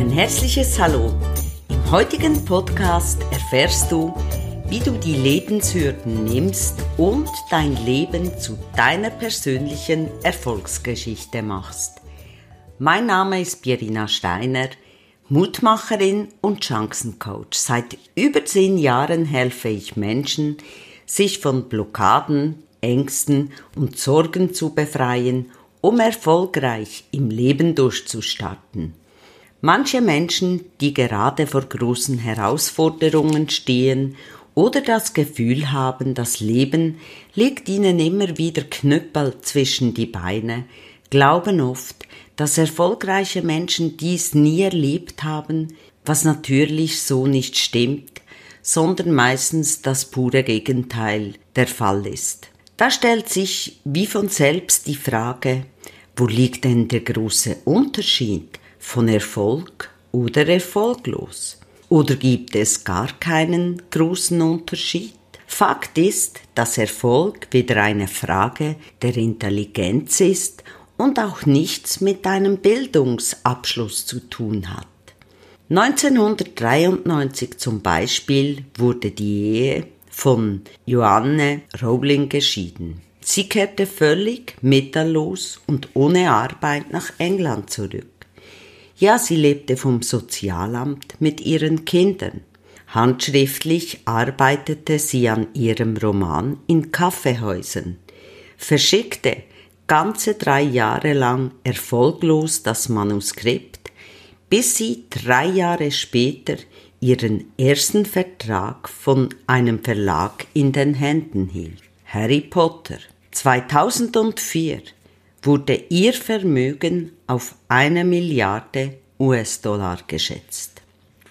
Ein herzliches Hallo. Im heutigen Podcast erfährst du, wie du die Lebenshürden nimmst und dein Leben zu deiner persönlichen Erfolgsgeschichte machst. Mein Name ist Pierina Steiner, Mutmacherin und Chancencoach. Seit über zehn Jahren helfe ich Menschen, sich von Blockaden, Ängsten und Sorgen zu befreien, um erfolgreich im Leben durchzustarten. Manche Menschen, die gerade vor großen Herausforderungen stehen oder das Gefühl haben, das Leben legt ihnen immer wieder Knüppel zwischen die Beine, glauben oft, dass erfolgreiche Menschen dies nie erlebt haben, was natürlich so nicht stimmt, sondern meistens das pure Gegenteil der Fall ist. Da stellt sich wie von selbst die Frage, wo liegt denn der große Unterschied von Erfolg oder erfolglos? Oder gibt es gar keinen großen Unterschied? Fakt ist, dass Erfolg weder eine Frage der Intelligenz ist und auch nichts mit einem Bildungsabschluss zu tun hat. 1993 zum Beispiel wurde die Ehe von Joanne Rowling geschieden. Sie kehrte völlig mittellos und ohne Arbeit nach England zurück. Ja, sie lebte vom Sozialamt mit ihren Kindern. Handschriftlich arbeitete sie an ihrem Roman in Kaffeehäusern, verschickte ganze drei Jahre lang erfolglos das Manuskript, bis sie drei Jahre später ihren ersten Vertrag von einem Verlag in den Händen hielt. Harry Potter. 2004 wurde ihr Vermögen auf eine Milliarde US-Dollar geschätzt.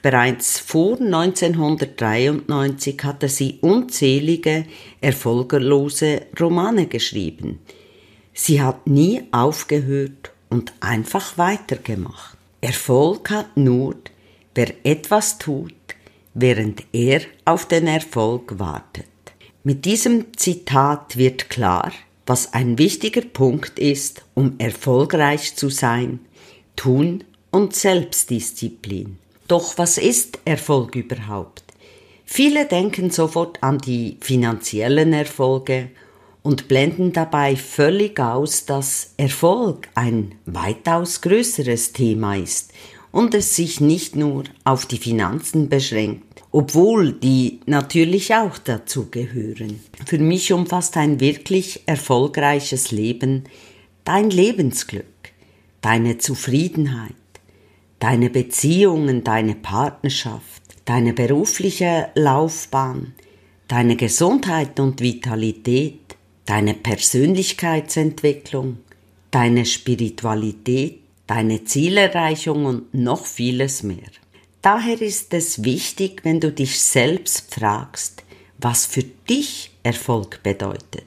Bereits vor 1993 hatte sie unzählige erfolglose Romane geschrieben. Sie hat nie aufgehört und einfach weitergemacht. Erfolg hat nur, wer etwas tut, während er auf den Erfolg wartet. Mit diesem Zitat wird klar, was ein wichtiger Punkt ist, um erfolgreich zu sein, Tun und Selbstdisziplin. Doch was ist Erfolg überhaupt? Viele denken sofort an die finanziellen Erfolge und blenden dabei völlig aus, dass Erfolg ein weitaus größeres Thema ist und es sich nicht nur auf die Finanzen beschränkt, obwohl die natürlich auch dazu gehören. Für mich umfasst ein wirklich erfolgreiches Leben dein Lebensglück, deine Zufriedenheit, deine Beziehungen, deine Partnerschaft, deine berufliche Laufbahn, deine Gesundheit und Vitalität, deine Persönlichkeitsentwicklung, deine Spiritualität, deine Zielerreichung und noch vieles mehr. Daher ist es wichtig, wenn du dich selbst fragst, was für dich Erfolg bedeutet.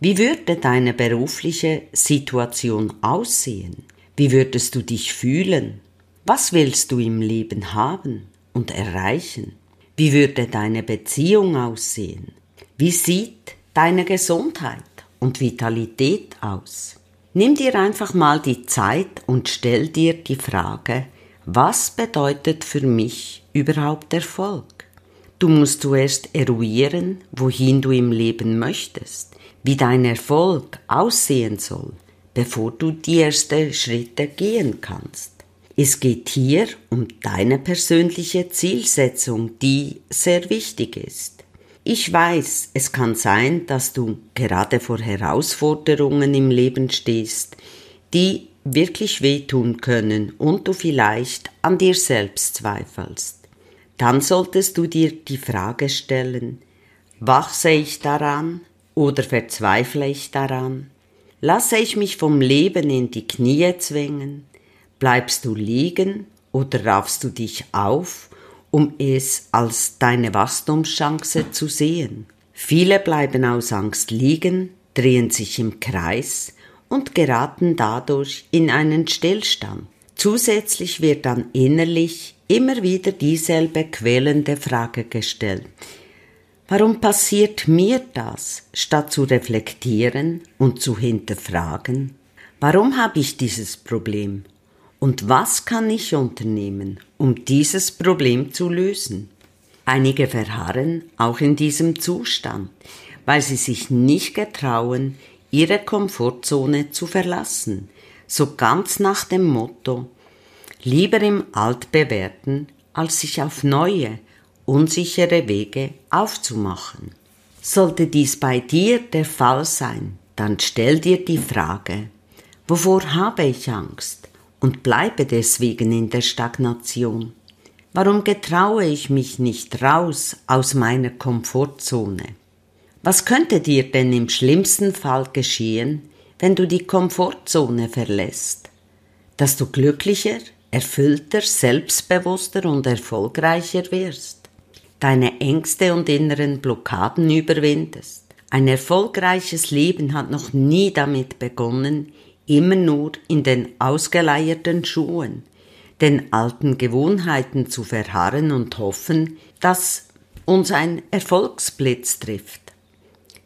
Wie würde deine berufliche Situation aussehen? Wie würdest du dich fühlen? Was willst du im Leben haben und erreichen? Wie würde deine Beziehung aussehen? Wie sieht deine Gesundheit und Vitalität aus? Nimm dir einfach mal die Zeit und stell dir die Frage, was bedeutet für mich überhaupt Erfolg? Du musst zuerst eruieren, wohin du im Leben möchtest, wie dein Erfolg aussehen soll, bevor du die ersten Schritte gehen kannst. Es geht hier um deine persönliche Zielsetzung, die sehr wichtig ist. Ich weiß, es kann sein, dass du gerade vor Herausforderungen im Leben stehst, die wirklich wehtun können und du vielleicht an dir selbst zweifelst. Dann solltest du dir die Frage stellen, wachse ich daran oder verzweifle ich daran? Lasse ich mich vom Leben in die Knie zwingen? Bleibst du liegen oder raffst du dich auf um es als deine Wachstumschance zu sehen. Viele bleiben aus Angst liegen, drehen sich im Kreis und geraten dadurch in einen Stillstand. Zusätzlich wird dann innerlich immer wieder dieselbe quälende Frage gestellt. Warum passiert mir das, statt zu reflektieren und zu hinterfragen? Warum habe ich dieses Problem? Und was kann ich unternehmen, um dieses Problem zu lösen? Einige verharren auch in diesem Zustand, weil sie sich nicht getrauen, ihre Komfortzone zu verlassen, so ganz nach dem Motto lieber im Altbewährten, als sich auf neue, unsichere Wege aufzumachen. Sollte dies bei dir der Fall sein, dann stell dir die Frage, wovor habe ich Angst und bleibe deswegen in der Stagnation? Warum getraue ich mich nicht raus aus meiner Komfortzone? Was könnte dir denn im schlimmsten Fall geschehen, wenn du die Komfortzone verlässt? Dass du glücklicher, erfüllter, selbstbewusster und erfolgreicher wirst, deine Ängste und inneren Blockaden überwindest. Ein erfolgreiches Leben hat noch nie damit begonnen, immer nur in den ausgeleierten Schuhen, den alten Gewohnheiten zu verharren und hoffen, dass uns ein Erfolgsblitz trifft.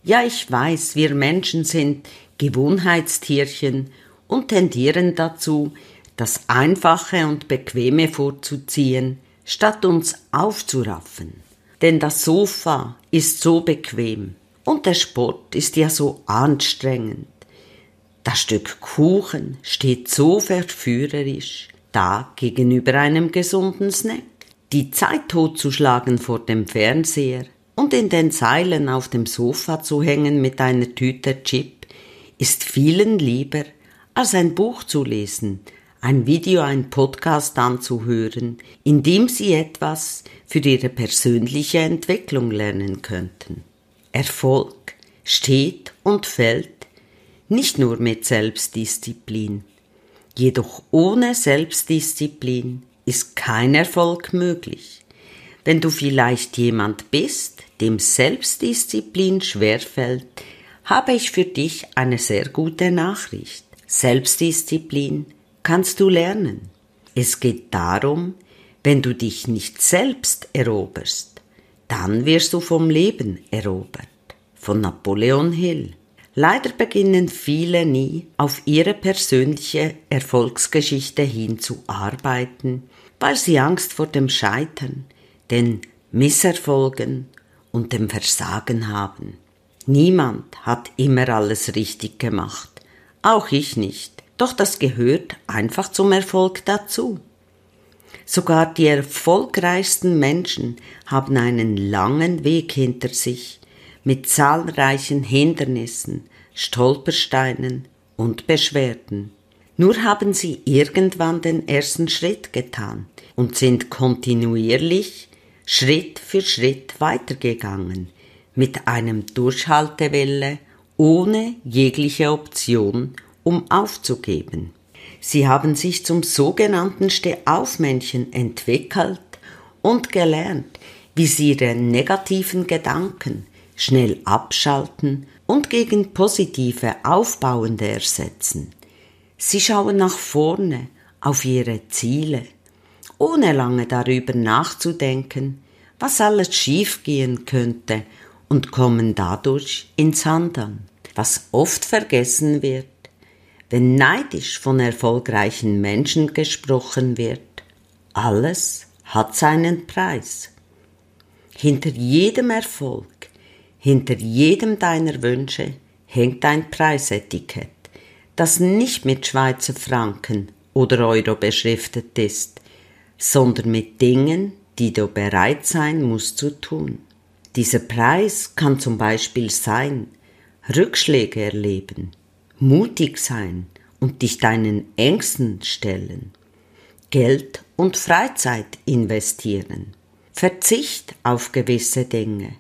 Ja, ich weiß, wir Menschen sind Gewohnheitstierchen und tendieren dazu, das Einfache und Bequeme vorzuziehen, statt uns aufzuraffen. Denn das Sofa ist so bequem und der Sport ist ja so anstrengend. Das Stück Kuchen steht so verführerisch da gegenüber einem gesunden Snack. Die Zeit totzuschlagen vor dem Fernseher und in den Seilen auf dem Sofa zu hängen mit einer Tüte Chip ist vielen lieber, als ein Buch zu lesen, ein Video, ein Podcast anzuhören, in dem sie etwas für ihre persönliche Entwicklung lernen könnten. Erfolg steht und fällt nicht nur mit Selbstdisziplin. Jedoch ohne Selbstdisziplin ist kein Erfolg möglich. Wenn du vielleicht jemand bist, dem Selbstdisziplin schwerfällt, habe ich für dich eine sehr gute Nachricht. Selbstdisziplin kannst du lernen. Es geht darum, wenn du dich nicht selbst eroberst, dann wirst du vom Leben erobert. Von Napoleon Hill. Leider beginnen viele nie auf ihre persönliche Erfolgsgeschichte hinzuarbeiten, weil sie Angst vor dem Scheitern, den Misserfolgen und dem Versagen haben. Niemand hat immer alles richtig gemacht, auch ich nicht. Doch das gehört einfach zum Erfolg dazu. Sogar die erfolgreichsten Menschen haben einen langen Weg hinter sich mit zahlreichen Hindernissen, Stolpersteinen und Beschwerden. Nur haben sie irgendwann den ersten Schritt getan und sind kontinuierlich Schritt für Schritt weitergegangen, mit einem Durchhaltewelle ohne jegliche Option um aufzugeben. Sie haben sich zum sogenannten Stehaufmännchen entwickelt und gelernt, wie sie ihre negativen Gedanken schnell abschalten und gegen positive, aufbauende ersetzen. Sie schauen nach vorne auf ihre Ziele, ohne lange darüber nachzudenken, was alles schiefgehen könnte und kommen dadurch ins Handeln. Was oft vergessen wird, wenn neidisch von erfolgreichen Menschen gesprochen wird, alles hat seinen Preis. Hinter jedem Erfolg, hinter jedem deiner Wünsche hängt ein Preisetikett, das nicht mit Schweizer Franken oder Euro beschriftet ist, sondern mit Dingen, die du bereit sein musst zu tun. Dieser Preis kann zum Beispiel sein, Rückschläge erleben, mutig sein und dich deinen Ängsten stellen, Geld und Freizeit investieren, Verzicht auf gewisse Dinge,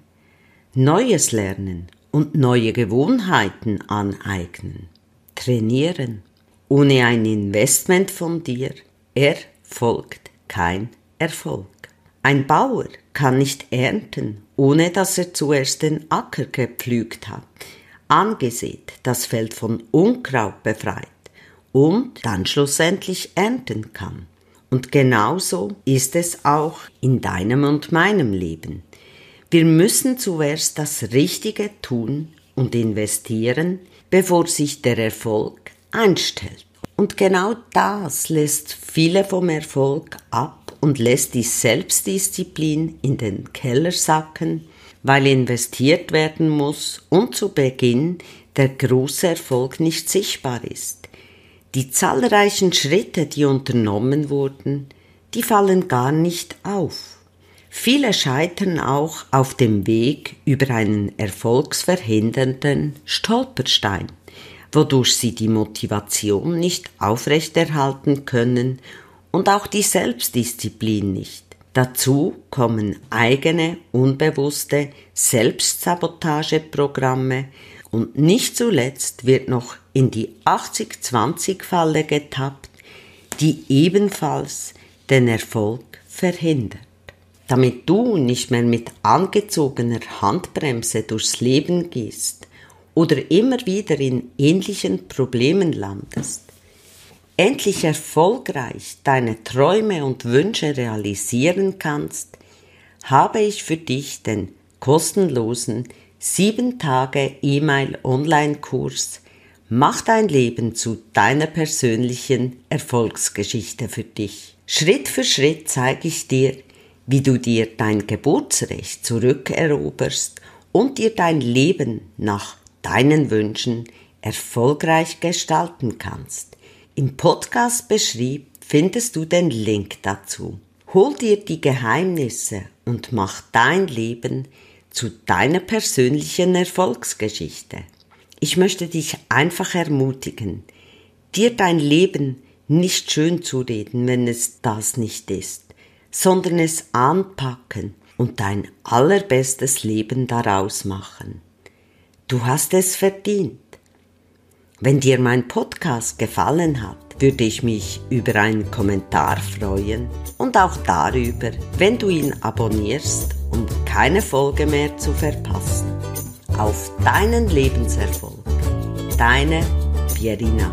Neues lernen und neue Gewohnheiten aneignen, trainieren. Ohne ein Investment von dir erfolgt kein Erfolg. Ein Bauer kann nicht ernten, ohne dass er zuerst den Acker gepflügt hat angesät, das Feld von Unkraut befreit und dann schlussendlich ernten kann. Und genauso ist es auch in deinem und meinem Leben. Wir müssen zuerst das Richtige tun und investieren, bevor sich der Erfolg einstellt. Und genau das lässt viele vom Erfolg ab und lässt die Selbstdisziplin in den Keller sacken, weil investiert werden muss und zu Beginn der große Erfolg nicht sichtbar ist. Die zahlreichen Schritte, die unternommen wurden, die fallen gar nicht auf. Viele scheitern auch auf dem Weg über einen erfolgsverhindernden Stolperstein, wodurch sie die Motivation nicht aufrechterhalten können und auch die Selbstdisziplin nicht. Dazu kommen eigene, unbewusste Selbstsabotageprogramme und nicht zuletzt wird noch in die 80-20-Falle getappt, die ebenfalls den Erfolg verhindert. Damit du nicht mehr mit angezogener Handbremse durchs Leben gehst oder immer wieder in ähnlichen Problemen landest, endlich erfolgreich deine Träume und Wünsche realisieren kannst, habe ich für dich den kostenlosen 7 Tage E-Mail Online-Kurs Mach dein Leben zu deiner persönlichen Erfolgsgeschichte für dich. Schritt für Schritt zeige ich dir, wie du dir dein Geburtsrecht zurückeroberst und dir dein Leben nach deinen Wünschen erfolgreich gestalten kannst. Im Podcast beschrieb findest du den Link dazu. Hol dir die Geheimnisse und mach dein Leben zu deiner persönlichen Erfolgsgeschichte. Ich möchte dich einfach ermutigen, dir dein Leben nicht schön zu reden, wenn es das nicht ist, sondern es anpacken und dein allerbestes Leben daraus machen. Du hast es verdient. Wenn dir mein Podcast gefallen hat, würde ich mich über einen Kommentar freuen und auch darüber, wenn du ihn abonnierst, um keine Folge mehr zu verpassen auf deinen Lebenserfolg. Deine Pierina.